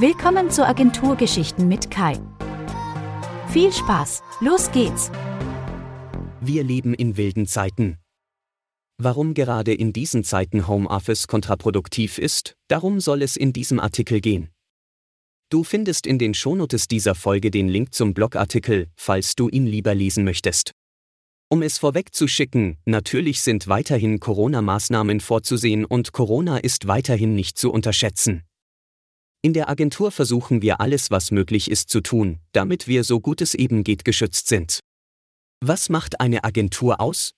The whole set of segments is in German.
Willkommen zu Agenturgeschichten mit Kai. Viel Spaß, los geht's! Wir leben in wilden Zeiten. Warum gerade in diesen Zeiten Homeoffice kontraproduktiv ist, darum soll es in diesem Artikel gehen. Du findest in den Shownotes dieser Folge den Link zum Blogartikel, falls du ihn lieber lesen möchtest. Um es vorwegzuschicken, natürlich sind weiterhin Corona-Maßnahmen vorzusehen und Corona ist weiterhin nicht zu unterschätzen. In der Agentur versuchen wir alles, was möglich ist zu tun, damit wir so gut es eben geht geschützt sind. Was macht eine Agentur aus?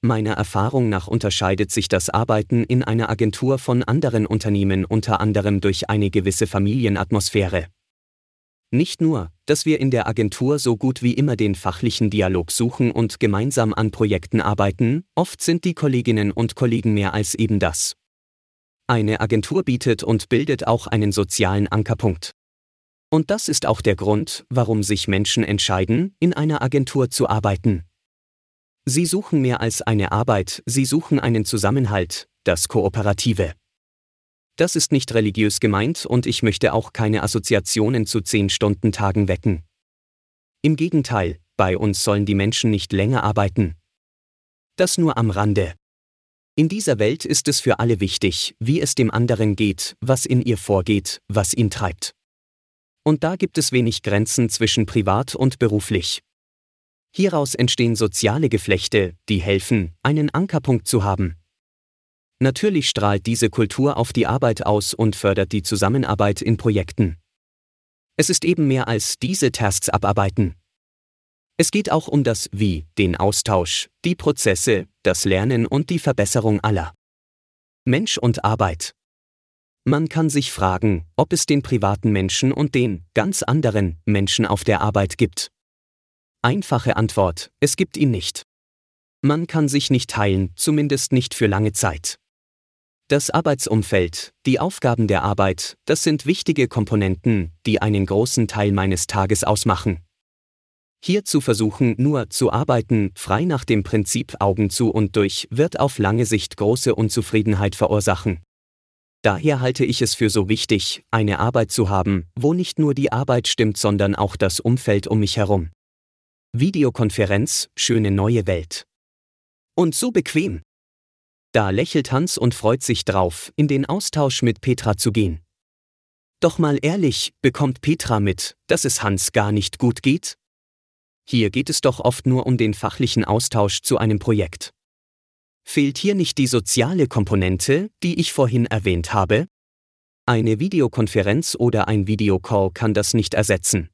Meiner Erfahrung nach unterscheidet sich das Arbeiten in einer Agentur von anderen Unternehmen unter anderem durch eine gewisse Familienatmosphäre. Nicht nur, dass wir in der Agentur so gut wie immer den fachlichen Dialog suchen und gemeinsam an Projekten arbeiten, oft sind die Kolleginnen und Kollegen mehr als eben das. Eine Agentur bietet und bildet auch einen sozialen Ankerpunkt. Und das ist auch der Grund, warum sich Menschen entscheiden, in einer Agentur zu arbeiten. Sie suchen mehr als eine Arbeit, sie suchen einen Zusammenhalt, das Kooperative. Das ist nicht religiös gemeint und ich möchte auch keine Assoziationen zu 10-Stunden-Tagen wecken. Im Gegenteil, bei uns sollen die Menschen nicht länger arbeiten. Das nur am Rande. In dieser Welt ist es für alle wichtig, wie es dem anderen geht, was in ihr vorgeht, was ihn treibt. Und da gibt es wenig Grenzen zwischen privat und beruflich. Hieraus entstehen soziale Geflechte, die helfen, einen Ankerpunkt zu haben. Natürlich strahlt diese Kultur auf die Arbeit aus und fördert die Zusammenarbeit in Projekten. Es ist eben mehr als diese Tasks abarbeiten. Es geht auch um das Wie, den Austausch, die Prozesse, das Lernen und die Verbesserung aller. Mensch und Arbeit. Man kann sich fragen, ob es den privaten Menschen und den ganz anderen Menschen auf der Arbeit gibt. Einfache Antwort, es gibt ihn nicht. Man kann sich nicht teilen, zumindest nicht für lange Zeit. Das Arbeitsumfeld, die Aufgaben der Arbeit, das sind wichtige Komponenten, die einen großen Teil meines Tages ausmachen. Hier zu versuchen, nur zu arbeiten, frei nach dem Prinzip Augen zu und durch, wird auf lange Sicht große Unzufriedenheit verursachen. Daher halte ich es für so wichtig, eine Arbeit zu haben, wo nicht nur die Arbeit stimmt, sondern auch das Umfeld um mich herum. Videokonferenz, schöne neue Welt. Und so bequem. Da lächelt Hans und freut sich drauf, in den Austausch mit Petra zu gehen. Doch mal ehrlich, bekommt Petra mit, dass es Hans gar nicht gut geht? Hier geht es doch oft nur um den fachlichen Austausch zu einem Projekt. Fehlt hier nicht die soziale Komponente, die ich vorhin erwähnt habe? Eine Videokonferenz oder ein Videocall kann das nicht ersetzen.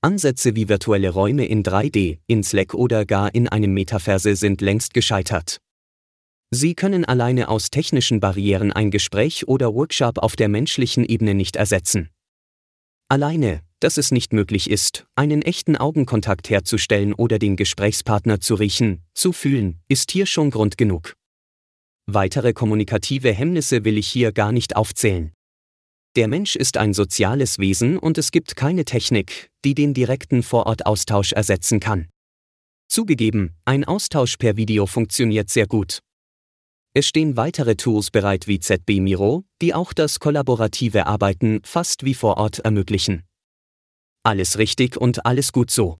Ansätze wie virtuelle Räume in 3D, in Slack oder gar in einem Metaverse sind längst gescheitert. Sie können alleine aus technischen Barrieren ein Gespräch oder Workshop auf der menschlichen Ebene nicht ersetzen. Alleine, dass es nicht möglich ist, einen echten Augenkontakt herzustellen oder den Gesprächspartner zu riechen, zu fühlen, ist hier schon Grund genug. Weitere kommunikative Hemmnisse will ich hier gar nicht aufzählen. Der Mensch ist ein soziales Wesen und es gibt keine Technik, die den direkten Vorortaustausch ersetzen kann. Zugegeben, ein Austausch per Video funktioniert sehr gut. Es stehen weitere Tools bereit wie ZB Miro, die auch das kollaborative Arbeiten fast wie vor Ort ermöglichen. Alles richtig und alles gut so.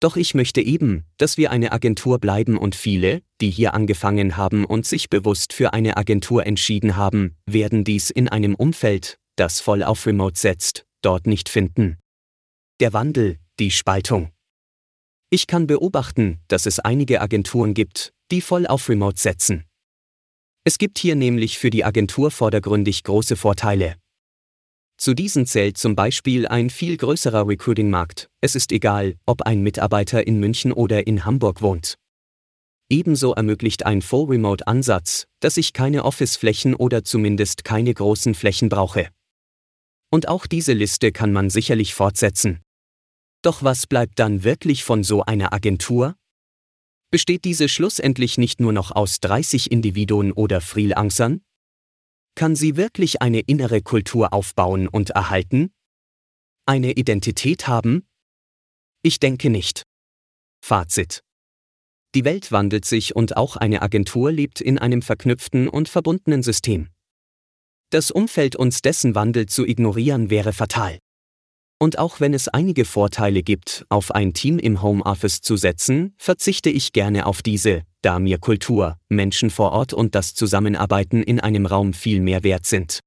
Doch ich möchte eben, dass wir eine Agentur bleiben und viele, die hier angefangen haben und sich bewusst für eine Agentur entschieden haben, werden dies in einem Umfeld, das voll auf Remote setzt, dort nicht finden. Der Wandel, die Spaltung. Ich kann beobachten, dass es einige Agenturen gibt, die voll auf Remote setzen. Es gibt hier nämlich für die Agentur vordergründig große Vorteile. Zu diesen zählt zum Beispiel ein viel größerer Recruiting-Markt. Es ist egal, ob ein Mitarbeiter in München oder in Hamburg wohnt. Ebenso ermöglicht ein Full-Remote-Ansatz, dass ich keine Office-Flächen oder zumindest keine großen Flächen brauche. Und auch diese Liste kann man sicherlich fortsetzen. Doch was bleibt dann wirklich von so einer Agentur? Besteht diese schlussendlich nicht nur noch aus 30 Individuen oder Freelancern? Kann sie wirklich eine innere Kultur aufbauen und erhalten? Eine Identität haben? Ich denke nicht. Fazit. Die Welt wandelt sich und auch eine Agentur lebt in einem verknüpften und verbundenen System. Das Umfeld uns dessen Wandel zu ignorieren wäre fatal. Und auch wenn es einige Vorteile gibt, auf ein Team im Homeoffice zu setzen, verzichte ich gerne auf diese, da mir Kultur, Menschen vor Ort und das Zusammenarbeiten in einem Raum viel mehr wert sind.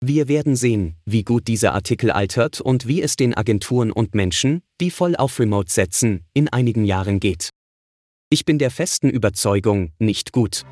Wir werden sehen, wie gut dieser Artikel altert und wie es den Agenturen und Menschen, die voll auf Remote setzen, in einigen Jahren geht. Ich bin der festen Überzeugung, nicht gut.